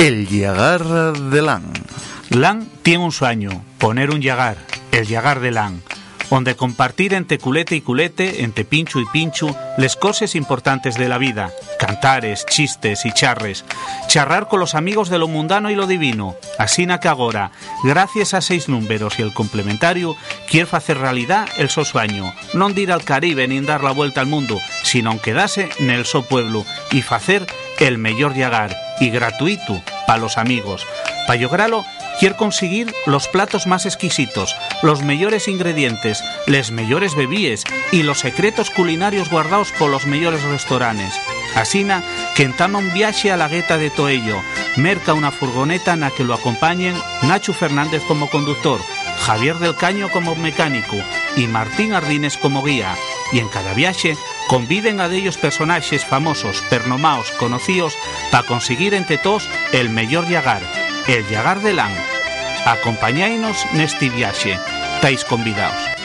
El Yagar de Lan. Lan tiene un sueño, poner un Yagar, el Yagar de Lan, donde compartir entre culete y culete, entre pincho y pincho, les cosas importantes de la vida, cantares, chistes y charres, charrar con los amigos de lo mundano y lo divino, así que agora, gracias a seis números y el complementario, quiere hacer realidad el so sueño, no ir al Caribe ni dar la vuelta al mundo, sino quedarse en el so pueblo y hacer el mejor Yagar, y gratuito para los amigos. Para lograrlo, quiere conseguir los platos más exquisitos, los mejores ingredientes, les mejores bebíes y los secretos culinarios guardados por los mejores restaurantes. Asina que entama un viaje a la gueta de Toello, merca una furgoneta en la que lo acompañen Nacho Fernández como conductor, Javier del Caño como mecánico y Martín Ardines como guía. Y en cada viaje Conviden a dellos personaxes famosos, pernomaos, conocidos, para conseguir entre todos el mellor llagar, el llagar de Lan. Acompañáinos neste viaxe. Tais convidados.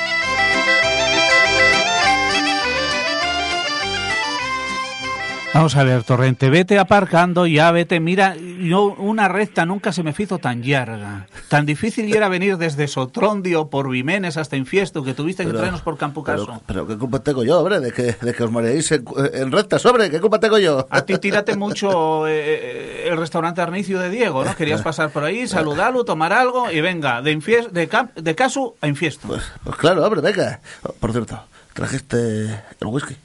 Vamos a ver, Torrente, vete aparcando, ya vete, mira, yo una recta nunca se me hizo tan larga. Tan difícil era venir desde Sotrondio por Vimenes hasta Infiesto, que tuviste que traernos por Campucaso. Pero, pero qué culpa tengo yo, hombre, de que, de que os mareéis en, en recta, sobre, qué culpa tengo yo. A ti tírate mucho eh, eh, el restaurante Arnicio de Diego, ¿no? Querías pasar por ahí, saludarlo, tomar algo y venga, de, infies- de, cam- de caso a Infiesto. Pues, pues claro, hombre, venga. Por cierto, trajiste el whisky.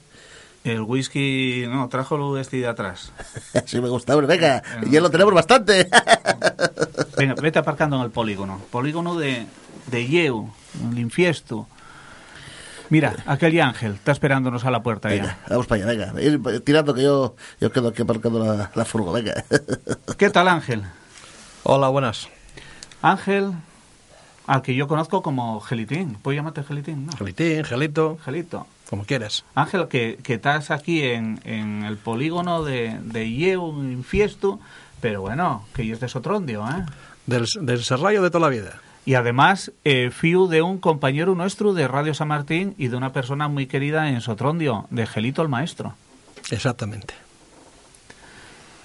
El whisky, no, trajo este de atrás. Sí me gusta, hombre, venga. Ya lo tenemos bastante. Venga, vete aparcando en el polígono. Polígono de, de Yeu, el infiesto. Mira, aquel Ángel está esperándonos a la puerta Venga, ya. vamos para allá, venga. Ir tirando que yo, yo quedo aquí aparcando la, la furgo, venga. ¿Qué tal Ángel? Hola, buenas. Ángel, al que yo conozco como Gelitín. ¿Puedo llamarte Gelitín? No. Gelitín, Gelito, Gelito. Como quieras. Ángel, que, que estás aquí en, en el polígono de, de Yeu, infiesto, pero bueno, que yo es de Sotrondio, ¿eh? Del, del serrallo de toda la vida. Y además, eh, fiu de un compañero nuestro de Radio San Martín y de una persona muy querida en Sotrondio, de Gelito el Maestro. Exactamente.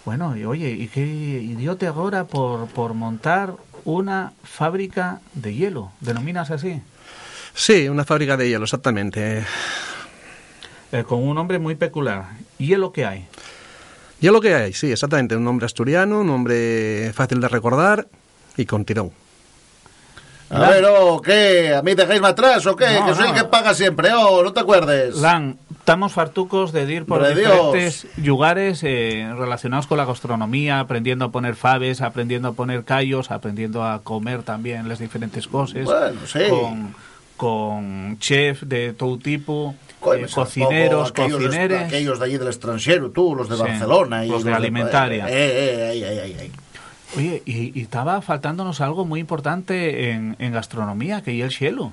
Bueno, y oye, ¿y qué idiote ahora por, por montar una fábrica de hielo? ¿Denominas así? Sí, una fábrica de hielo, exactamente. Eh, con un nombre muy peculiar. ¿Hielo que hay? Hielo que hay, sí, exactamente. Un nombre asturiano, un nombre fácil de recordar y con tirón. A ver, oh, ¿qué? ¿A mí dejáis atrás o qué? No, que soy no. el que paga siempre, oh, no te acuerdes. Lan, estamos fartucos de ir por Hombre, diferentes lugares eh, relacionados con la gastronomía, aprendiendo a poner faves, aprendiendo a poner callos, aprendiendo a comer también las diferentes cosas. Bueno, sí. Con, con chef de todo tipo, eh, cocineros, aquellos, cocineres. Aquellos de allí del extranjero, tú, los de Sí, Barcelona. y los de alimentaria. Eh, eh, ay. Oye, y, y estaba faltándonos algo muy importante en, en gastronomía, que es el cielo.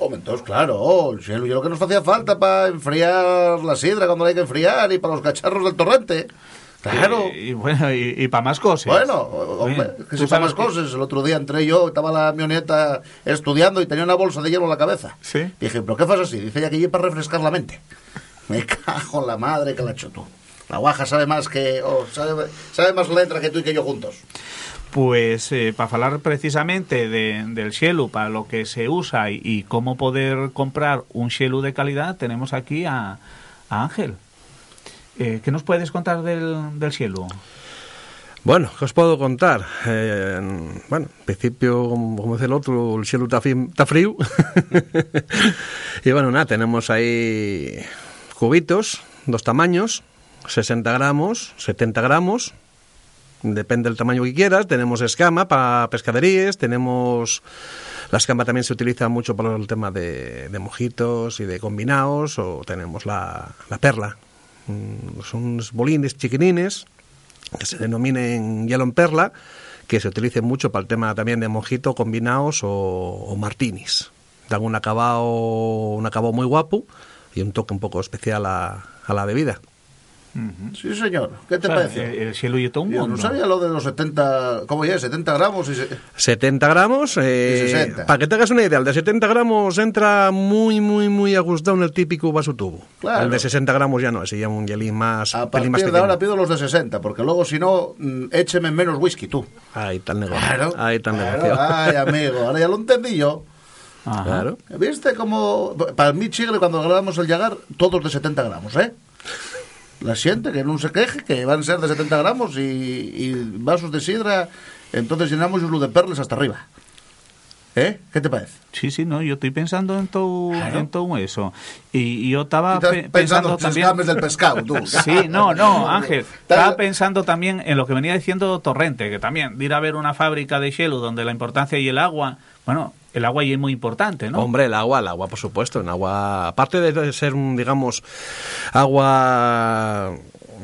Hombre, entonces, claro, oh, el cielo, y lo que nos hacía falta para enfriar la sidra cuando la hay que enfriar y para los cacharros del torrente. Claro. Y, y bueno, y, para más cosas. Bueno, hombre, que sepan sabes las cosas. El otro día entré yo, estaba la mioneta estudiando y tenía una bolsa de hielo en la cabeza. Sí. Dije, ¿pero qué fas así? Dice ya que yo para refrescar la mente. Me cago en la madre que la hecho tú. La guaja sabe más que... oh, sabe, sabe más letra que tú y que yo juntos. Pues eh, para hablar precisamente de- del Shelu, para lo que se usa y, y cómo poder comprar un Shelu de calidad, tenemos aquí a, a Ángel. Eh, ¿Qué nos puedes contar del, del Shelu? Bueno, ¿qué os puedo contar? Eh, bueno, en principio, como, dice el otro, el cielo está, frío. y bueno, nada, tenemos ahí cubitos, dos tamaños, 60 gramos, 70 gramos, depende del tamaño que quieras. Tenemos escama para pescaderías, tenemos... La escama también se utiliza mucho para el tema de, de mojitos y de combinados, o tenemos la, la perla, Son unos bolines chiquinines que se denominen hielo en perla, que se utilicen mucho para el tema también de mojito, combinados o, o martinis. Dan un acabado, un acabado muy guapo y un toque un poco especial a, a la bebida. Sí, señor. ¿Qué te O sea, parece? El, el cielo y todo un Yo mundo. no sabía lo de los 70... ¿Cómo ya? 70 gramos y... se- 70 gramos, eh, Y 60. para que te hagas una idea, el de 70 gramos entra muy, muy, muy ajustado en el típico vaso tubo. Claro. El de 60 gramos ya no, ese ya un hielín más, A pelín más partir de ahora pido los de 60, porque luego si no, mm, écheme menos whisky tú. Ahí está el negocio. Claro. Ahí el claro. negocio. Ay, amigo, ahora ya lo entendí yo. Ajá. Claro. ¿Viste cómo... Para mí, Chigre, cuando grabamos el Yagar, todos de 70 gramos, ¿eh? La siente, que no se queje, que van a ser de 70 gramos y, y vasos de sidra, entonces llenamos un de perles hasta arriba. ¿Eh? ¿Qué te parece? Sí, sí, no, yo estoy pensando en todo, Claro. en todo eso. Y, y yo estaba pe- pensando pensando en los también... del pescado, tú. Sí, no, no, Ángel. Estaba pensando también en lo que venía diciendo Torrente, que también de ir a ver una fábrica de hielo donde la importancia y el agua, bueno, el agua ahí es muy importante, ¿no? Hombre, el agua, el agua, por supuesto. En agua, aparte de ser, un, digamos, agua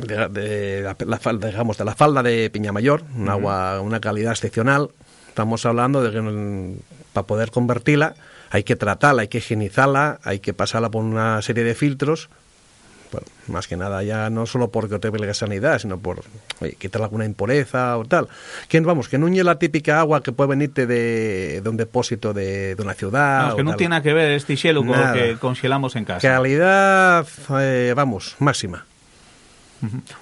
de, de la, la falda, digamos, de la falda de Piñamayor, un agua, una calidad excepcional. Estamos hablando de que mm, para poder convertirla hay que tratarla, hay que higienizarla, hay que pasarla por una serie de filtros. Bueno, más que nada ya no solo porque te la sanidad, sino por oye, quitar alguna impureza o tal. Que vamos, que no es la típica agua que puede venirte de, de un depósito de, de una ciudad. Vamos, o que no tal. tiene nada que ver este hielo con lo que congelamos en casa. Calidad, eh, vamos, máxima.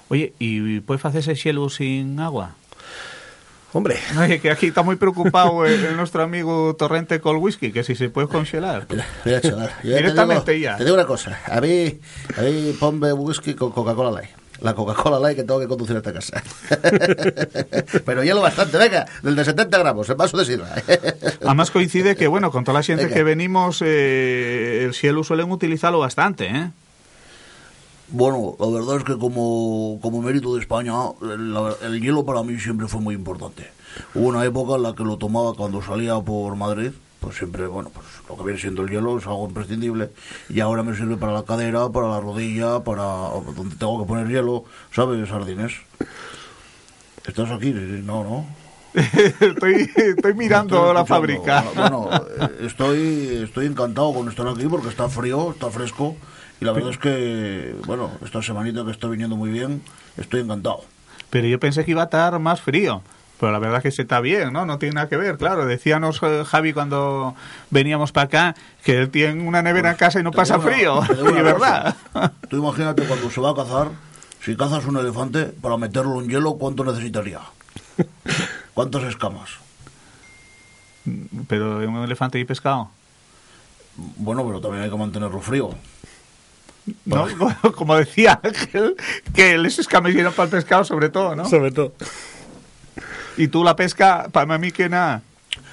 Oye, ¿y puedes hacer ese hielo sin agua? Hombre, Oye, que aquí está muy preocupado el, el nuestro amigo Torrente con whisky, que si se puede congelar. Mira, mira, chaval, yo Directamente te digo, ya. Te digo una cosa. A mí, a mí ponme whisky con Coca-Cola Light. La Coca-Cola Light que tengo que conducir a esta casa. Pero hielo bastante, venga, del de 70 gramos, el vaso de sidra. Además coincide que, bueno, con toda la gente Venga. que venimos, eh, el cielo suelen utilizarlo bastante, ¿eh? Bueno, la verdad es que como, como mérito de España, el, el hielo para mí siempre fue muy importante. Hubo una época en la que lo tomaba cuando salía por Madrid, pues siempre, bueno, pues lo que viene siendo el hielo es algo imprescindible. Y ahora me sirve para la cadera, para la rodilla, para donde tengo que poner hielo, ¿sabes, Sardines? ¿Estás aquí? No, no. estoy, estoy mirando Estoy la fábrica. Bueno, eh, estoy, estoy encantado con estar aquí porque está frío, está fresco. Y la verdad es que, bueno, esta semanita que está viniendo muy bien, estoy encantado. Pero yo pensé que iba a estar más frío. Pero la verdad es que se está bien, ¿no? No tiene nada que ver, claro. Decíanos eh, Javi cuando veníamos para acá que él tiene una nevera en casa y no pasa una- frío. Y verdad. Tú imagínate cuando se va a cazar, si cazas un elefante, para meterlo en hielo, ¿cuánto necesitaría? ¿Cuántas escamas? Pero un elefante y pescado. Bueno, pero también hay que mantenerlo frío. ¿No? Como decía Ángel, que les escames llenan para el pescado, sobre todo, ¿no? sobre todo. Y tú la pesca, para mí que nada.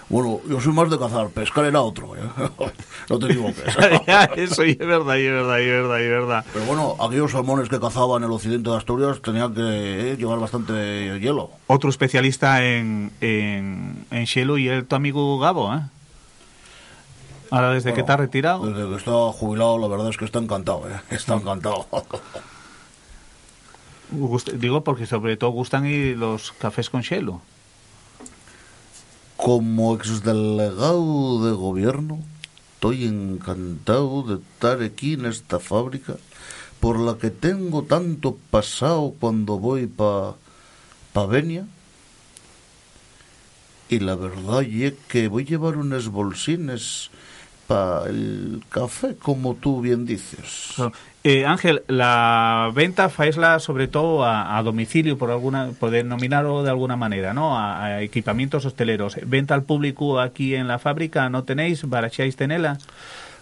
Bueno, yo soy más de cazar, pescar era otro, ¿eh? no te equivoques. Eso y es verdad, y es verdad, y es verdad, y es verdad. Pero bueno, aquellos salmones que cazaban en el occidente de Asturias tenían que eh, llevar bastante hielo. Otro especialista en, en, en Shelo y el tu amigo Gabo, ¿eh? Ahora, desde que Bueno, te has retirado. Desde que está jubilado, la verdad es que está encantado, ¿eh? Está encantado. Digo porque sobre todo gustan y los cafés con Shelo. Como exdelegado de gobierno, estoy encantado de estar aquí en esta fábrica por la que tengo tanto pasado cuando voy pa, pa Benia. Y la verdad es que voy a llevar unos bolsines el café, como tú bien dices. Eh, Ángel, la venta faesla sobre todo a, a domicilio, por alguna, por denominarlo de alguna manera, ¿no? A, a equipamientos hosteleros. Venta al público aquí en la fábrica, ¿no tenéis? ¿Baracháis tenela?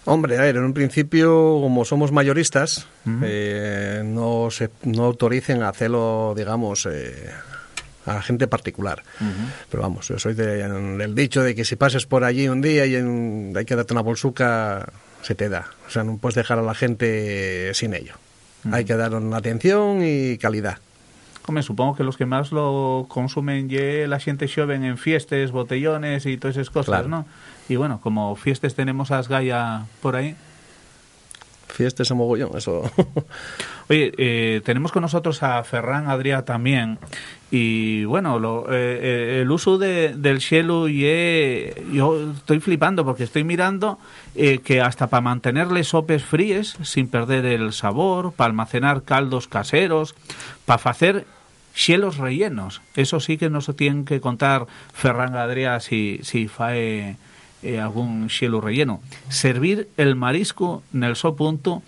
Hombre, a ver, en un principio, como somos mayoristas, eh, no se no autoricen a hacerlo, digamos, eh, a gente particular. Pero vamos, yo soy de- del dicho de que si pases por allí un día y en- hay que darte una bolsuca, se te da. O sea, no puedes dejar a la gente sin ello. Hay que dar una atención y calidad. Hombre, supongo que los que más lo consumen ye la gente joven en fiestas, botellones y todas esas cosas, Claro. ¿no? Y bueno, como fiestas tenemos a Asgaya por ahí. Fiesta ese mogollón, eso. Oye, eh, tenemos con nosotros a Ferran Adrià también. Y bueno, lo, eh, eh, el uso de, del xelu y yo estoy flipando porque estoy mirando que hasta para mantenerle sopes fríes sin perder el sabor, para almacenar caldos caseros, para hacer xelos rellenos. Eso sí que nos tienen que contar Ferran Adrià si, si fae eh, algún xelo relleno. Servir el marisco nel so punto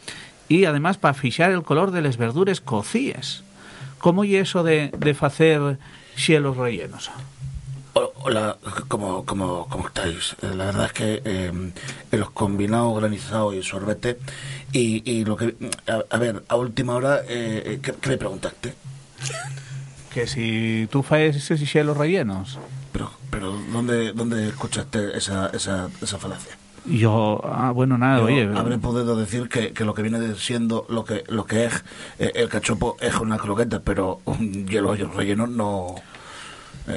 y además para fixar el color de las verduras cocíes. ¿Cómo y eso de, de facer xelos rellenos? Ho- Hola, ¿cómo, cómo, cómo estáis? Eh, La verdad es que eh, los combinados granizado y sorbete y, y lo que... A, a ver, a última hora, eh, ¿qué, qué me preguntaste? Que si tú faes esos xelos rellenos. Pero, pero ¿dónde, dónde escuchaste esa, esa, esa falacia? Yo, ah, bueno, nada, Yo oye. habré podido decir que, que lo que viene siendo lo que lo que es eh, el cachopo es una croqueta, pero un hielo relleno no eh,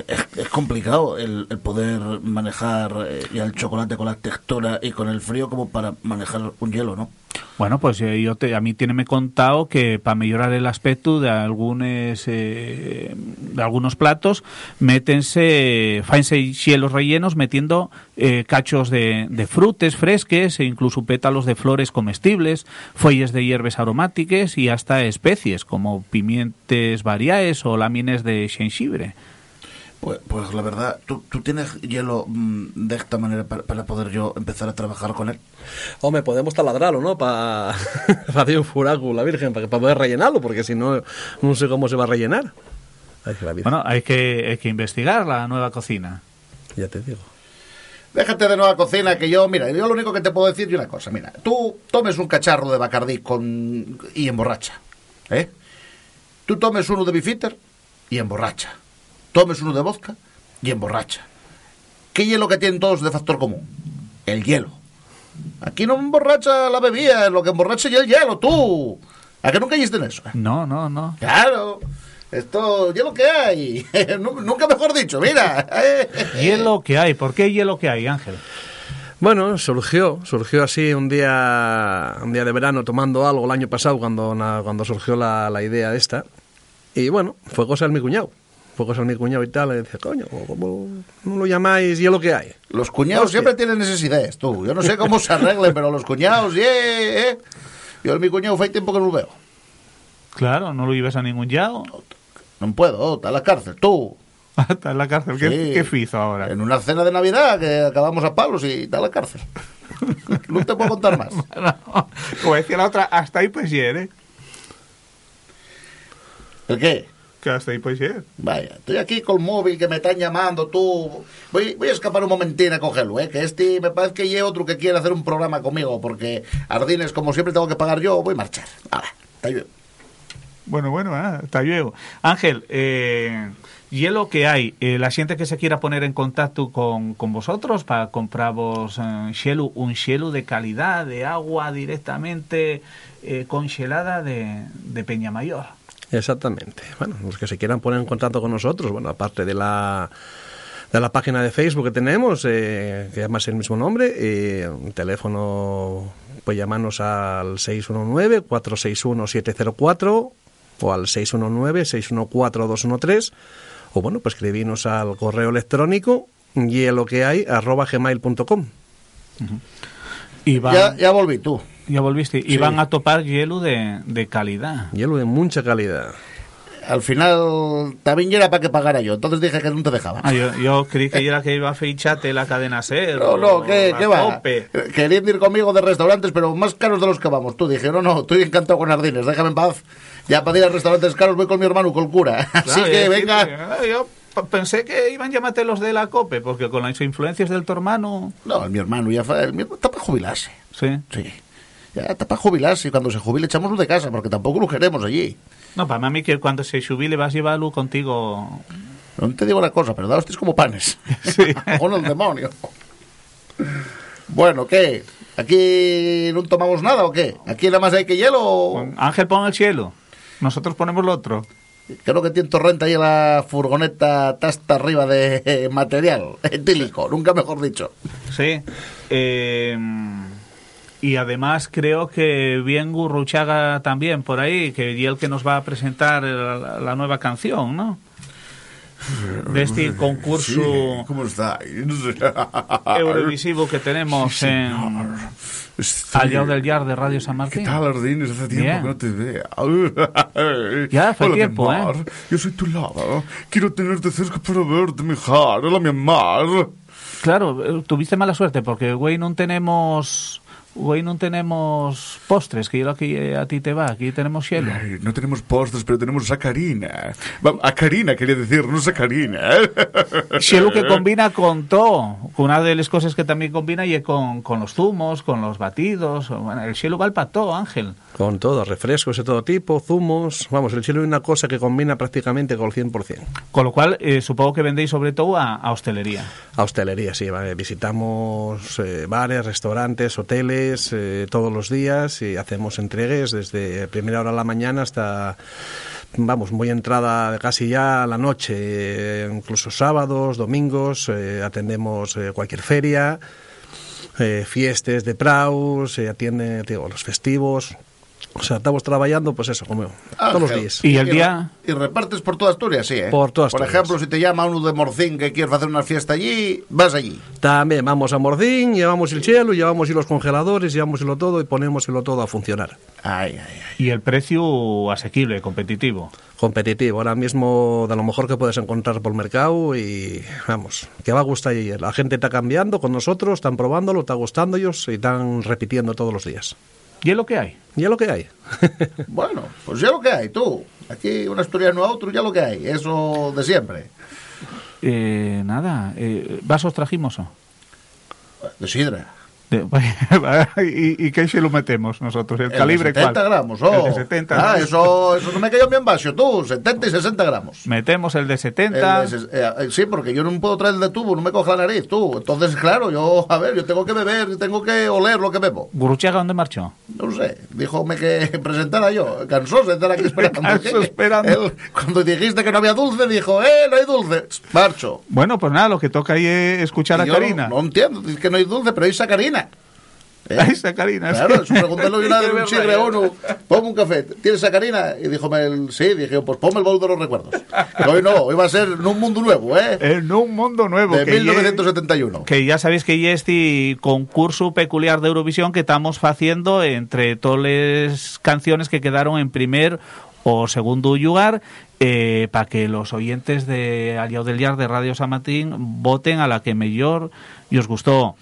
es, es complicado el, el poder manejar eh, ya el chocolate con la textura y con el frío como para manejar un hielo, ¿no? Bueno, pues eh, yo te, a mí tiene contado que para mejorar el aspecto de algunos eh, de algunos platos métense faense xielos rellenos metiendo eh, cachos de, de frutes fresques e incluso pétalos de flores comestibles, folles de hierbas aromáticas y hasta especies como pimientes variaes o lámines de jengibre. Pues, pues la verdad, ¿tú, tú tienes hielo mm, de esta manera para, para poder yo empezar a trabajar con él? Hombre, podemos taladrarlo, ¿no? Para hacer un furaco la Virgen, para poder rellenarlo, porque si no, no sé cómo se va a rellenar. Ay, la Bueno, hay que, hay que investigar la nueva cocina. ya te digo. Déjate de nueva cocina que yo, mira, yo lo único que te puedo decir es una cosa, mira, tú tomes un cacharro de Bacardí con y emborracha, ¿eh? Tú tomes uno de Bifitter y emborracha. Tomes uno de vodka y emborracha. ¿Qué hielo que tienen todos de factor común? El hielo. Aquí no emborracha la bebida, lo que emborracha ya el hielo, tú. ¿A que nunca hiciste en eso? No, no, no. Claro. Esto, hielo que hay. Nu- Nunca mejor dicho, mira. Hielo que hay. ¿Por qué hielo que hay, Ángel? Bueno, surgió, surgió así un día, un día de verano tomando algo el año pasado cuando, cuando surgió la, la idea esta. Y bueno, fue cosa de mi cuñado. Fue cosa de mi cuñado y tal. Y decía, coño, ¿cómo no lo llamáis hielo que hay? Los cuñados Hostia. siempre tienen esas ideas, tú. Yo no sé cómo se arreglen, pero los cuñados, yeah, eh. Yo mi cuñado fue tiempo que no lo veo. Claro, no lo lleves a ningún yao. No puedo, está en la cárcel, tú. Está en la cárcel. ¿Qué, Sí. qué fizo ahora? En una cena de Navidad que acabamos a palos y está en la cárcel. No te puedo contar más. No, como decía la otra, hasta ahí pues ¿eh? ¿El qué? Que hasta ahí pues ir. Vaya, estoy aquí con el móvil que me están llamando, tú. Voy, voy a escapar un momentín a cogerlo, ¿eh? Que este me parece que hay otro que quiere hacer un programa conmigo, porque Ardines, como siempre tengo que pagar yo, voy a marchar. Ahora, está bien. Bueno, bueno, ah, hasta luego. Ángel, eh, hielo que hay, eh, la gente que se quiera poner en contacto con, con vosotros para compraros eh, xelu, un hielo de calidad, de agua directamente eh, congelada de, de Peñamayor. Exactamente. Bueno, los que se quieran poner en contacto con nosotros, bueno, aparte de la de la página de Facebook que tenemos, eh, que además es el mismo nombre, eh, un teléfono, pues llamarnos al 619-461-704 o al 619-614-213 o bueno, pues escribirnos al correo electrónico y lo que hay arroba gmail.com. Y van, Ya, ya, ya volví, tú. Volviste. Y Sí. van a topar hielo de, de calidad. Hielo de mucha calidad. Al final también ya era para que pagara yo, entonces dije que no te dejaba. Ah, yo, yo creí que era que iba a ficharte la cadena SER. No, no, ¿qué, qué va? Querían ir conmigo de restaurantes, pero más caros de los que vamos. Tú dije, no, no, estoy encantado con Ardines, déjame en paz. Ya para ir a restaurantes caros voy con mi hermano, con el cura. Así Claro, que y venga. decir, ah, Yo pensé que iban a llamarte los de la COPE, porque con las influencias del tu hermano. No, mi hermano ya fa- el mío está para jubilarse. Sí. Sí. Ya está para jubilarse y cuando se jubile echámoslo de casa, porque tampoco lo queremos allí. No, para mí que cuando se jubile vas a llevarlo contigo. No te digo una cosa, pero da hostias como panes. Sí. Con el demonio. Bueno, ¿qué? ¿Aquí no tomamos nada o qué? ¿Aquí nada más hay que hielo o...? Ángel, pon el cielo. Nosotros ponemos lo otro. Creo que tiene torrenta ahí en la furgoneta hasta arriba de eh, material etílico, nunca mejor dicho. Sí. Eh, Y además creo que bien Gurruchaga también por ahí, que y el que nos va a presentar la, la nueva canción, ¿no? De este concurso Sí, ¿Cómo estáis? Eurovisivo que tenemos Sí, en señor. Estoy- al lado del Yard de Radio San ¿Qué Martín. tal, Ardines? Hace tiempo Bien. que no te veo. Ya hace Hola, mi tiempo, amor. ¿eh? Yo soy tu lava. Quiero tenerte cerca para verte, mi hija. Hola, mi amor. Claro, eh, tuviste mala suerte porque, güey, no tenemos... Güey, no tenemos postres, que yo lo que a ti te va. Aquí tenemos hielo. Ay, no tenemos postres, pero tenemos a Karina. Va- A Karina, quería decir, no a Karina. Hielo que combina con todo. Una de las cosas que también combina y con, con los zumos, con los batidos. Bueno, el hielo va para todo, Ángel. Con todo, refrescos de todo tipo, zumos. Vamos, el chelo es una cosa que combina prácticamente con el 100%. Con lo cual, eh, supongo que vendéis sobre todo a, a hostelería. A hostelería, sí. vale. Visitamos eh, bares, restaurantes, hoteles eh, todos los días y hacemos entregues desde primera hora de la mañana hasta, vamos, muy entrada casi ya a la noche. eh, incluso sábados, domingos, eh, atendemos eh, cualquier feria, fiestas de praus, se atiende los festivos. O sea, estamos trabajando, pues eso, como todos los días. Y el día... Y repartes por toda Asturias, sí, ¿eh? Por toda Por ejemplo, si te llama uno de Morcín que quieres hacer una fiesta allí, vas allí. También vamos a Mordín, llevamos el chelo, llevamos y los congeladores, llevamos lo todo y ponemos lo todo a funcionar. Ay, ay, ay. Y el precio asequible, competitivo. competitivo. Ahora mismo, de lo mejor que puedes encontrar por el mercado y vamos, que va a gustar. Y la gente está cambiando con nosotros, están probándolo, está gustando ellos y están repitiendo todos los días. ¿Y es lo que hay? Y es lo que hay. Bueno, pues ya lo que hay, tú. Aquí un asturiano a otro, ya lo que hay. Eso de siempre. Eh, nada, eh, vasos trajimos. ¿o? De sidra. ¿Y, ¿Y qué se lo metemos nosotros? ¿El, El calibre de 70 cuál? gramos, oh. El de 70 Ah, eso, eso no me cayó bien vaso, tú. 70 y 60 gramos. Metemos el de El 70. de ses- eh, eh, sí, porque yo no puedo traer el de tubo, no me coge la nariz, tú. Entonces, claro, yo, a ver, yo tengo que beber, tengo que oler lo que bebo. ¿Guruchaga dónde marchó? No sé, díjome que presentara yo. Cansó de estar aquí esperando. Él, cuando dijiste que no había dulce, dijo, eh, no hay dulce. Marcho. Bueno, pues nada, lo que toca ahí es escuchar Y a Karina. No, no entiendo, dice que no hay dulce, pero hay sacarina. ¿Eh? Ahí está Karina. Claro, eso pregúntale una Hay de un chigre uno, ponme un café, ¿tienes sacarina? Y el, sí, dije, pues ponme el baúl de los recuerdos. Hoy no, hoy va a ser en un mundo nuevo, ¿eh? En un mundo nuevo. De que ye- 1971. que ya sabéis que ya este concurso peculiar de Eurovisión que estamos haciendo entre todas las canciones que quedaron en primer o segundo lugar eh, para que los oyentes de Aliado del Yard de Radio San Martín voten a la que mejor y os gustó.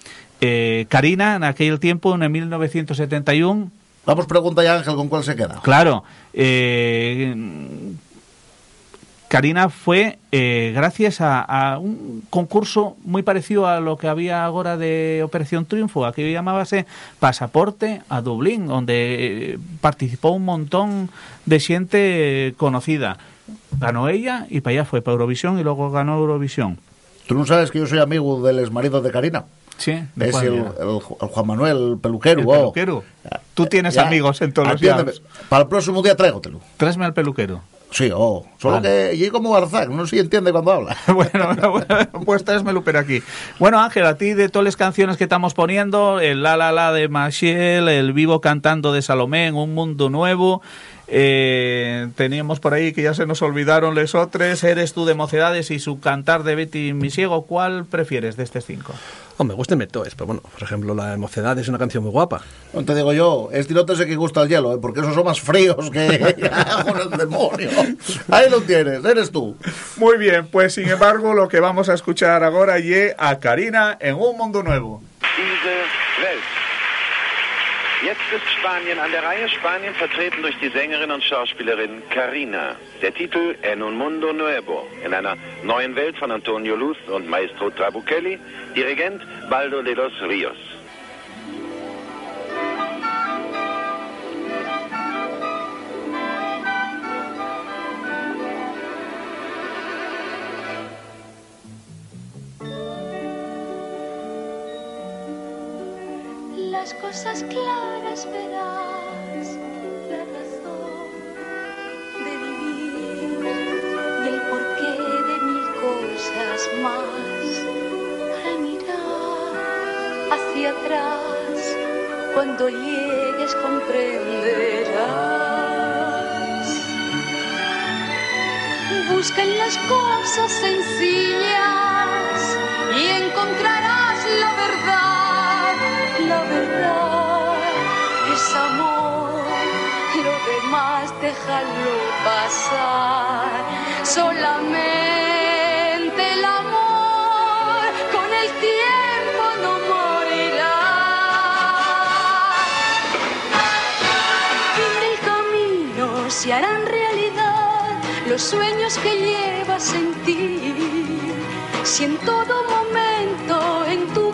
Eh, Karina, en aquel tiempo, en el 1971, Vamos, pregunta ya Ángel con cuál se queda. Claro. eh, Karina fue eh, gracias a, a un concurso muy parecido a lo que había ahora de Operación Triunfo, aquello llamábase Pasaporte a Dublín, donde eh, participó un montón de gente conocida. Ganó ella y para allá fue para Eurovisión y luego ganó Eurovisión. Tú no sabes que yo soy amigo del exmarido de Karina. Sí, ¿de Es el, Juan Manuel, el peluquero. El oh. peluquero. Tú tienes Ya, amigos en todos los atiéndeme. lados. Para el próximo día tráigotelo. Tráeme al peluquero. Sí, oh. Solo Vale. que llegué como Barzak, no sé si entiende cuando habla. bueno, bueno, pues tráesmelo por aquí. Bueno, Ángel, a ti de todas las canciones que estamos poniendo, el La La La de Machiel, el Vivo cantando de Salomé en Un Mundo Nuevo, eh, teníamos por ahí que ya se nos olvidaron les otros, Eres tú de Mocedades y su cantar de Betty Misiego, ¿cuál prefieres de estes cinco? Hombre, me gustan todos, pero bueno, por ejemplo, la Mocedad es una canción muy guapa. No te digo yo, este no te sé que gusta el hielo, ¿eh? porque esos son más fríos que con el demonio. Ahí lo tienes, eres tú. Muy bien, pues sin embargo lo que vamos a escuchar ahora es a Karina en Un Mundo Nuevo. Jetzt ist Spanien an der Reihe. Spanien vertreten durch die Sängerin und Schauspielerin Carina. Der Titel En un mundo nuevo. In einer neuen Welt von Antonio Luz und Maestro Trabuchelli. Dirigent Baldo de los Rios. Las cosas claras verás, la razón de vivir y el porqué de mil cosas más. Al mirar hacia atrás cuando llegues comprenderás. Busca en las cosas sencillas y encontrarás la verdad. La verdad es amor, lo demás déjalo pasar. Solamente el amor con el tiempo no morirá. Fin del camino se harán realidad los sueños que llevas en ti. Si en todo momento en tu